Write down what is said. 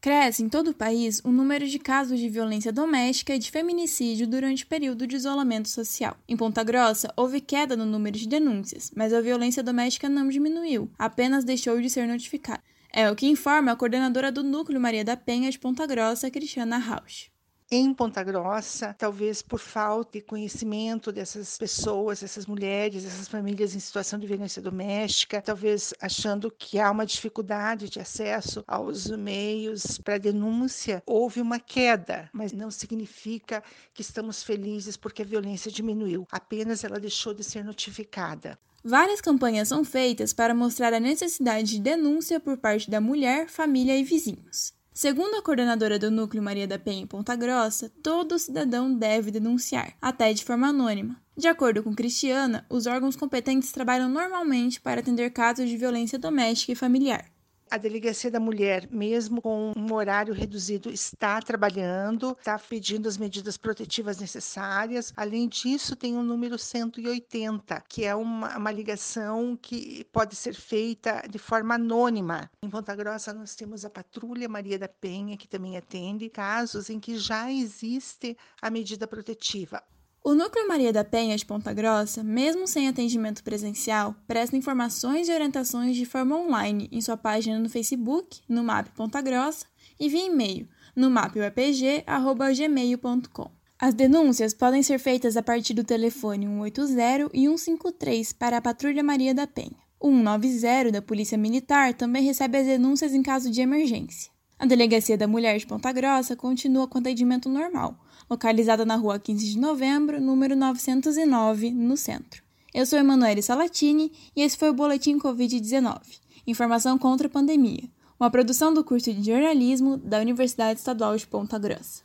Cresce em todo o país o número de casos de violência doméstica e de feminicídio durante o período de isolamento social. Em Ponta Grossa, houve queda no número de denúncias, mas a violência doméstica não diminuiu, apenas deixou de ser notificada. É o que informa a coordenadora do Núcleo Maria da Penha de Ponta Grossa, Cristiana Rausch em Ponta Grossa, talvez por falta de conhecimento dessas pessoas, dessas mulheres, dessas famílias em situação de violência doméstica, talvez achando que há uma dificuldade de acesso aos meios para denúncia, houve uma queda, mas não significa que estamos felizes porque a violência diminuiu, apenas ela deixou de ser notificada. Várias campanhas são feitas para mostrar a necessidade de denúncia por parte da mulher, família e vizinhos. Segundo a coordenadora do Núcleo Maria da Penha em Ponta Grossa, todo cidadão deve denunciar, até de forma anônima. De acordo com Cristiana, os órgãos competentes trabalham normalmente para atender casos de violência doméstica e familiar. A Delegacia da Mulher, mesmo com um horário reduzido, está trabalhando, está pedindo as medidas protetivas necessárias. Além disso, tem o número 180, que é uma, uma ligação que pode ser feita de forma anônima. Em Ponta Grossa, nós temos a Patrulha Maria da Penha, que também atende casos em que já existe a medida protetiva. O Núcleo Maria da Penha de Ponta Grossa, mesmo sem atendimento presencial, presta informações e orientações de forma online em sua página no Facebook, no MAP Ponta Grossa, e via e-mail no mapupg.gmail.com. As denúncias podem ser feitas a partir do telefone 180 e 153 para a Patrulha Maria da Penha. O 190 da Polícia Militar também recebe as denúncias em caso de emergência. A Delegacia da Mulher de Ponta Grossa continua com atendimento normal, localizada na rua 15 de novembro, número 909, no centro. Eu sou Emanuele Salatini e esse foi o Boletim Covid-19 Informação contra a Pandemia, uma produção do curso de jornalismo da Universidade Estadual de Ponta Grossa.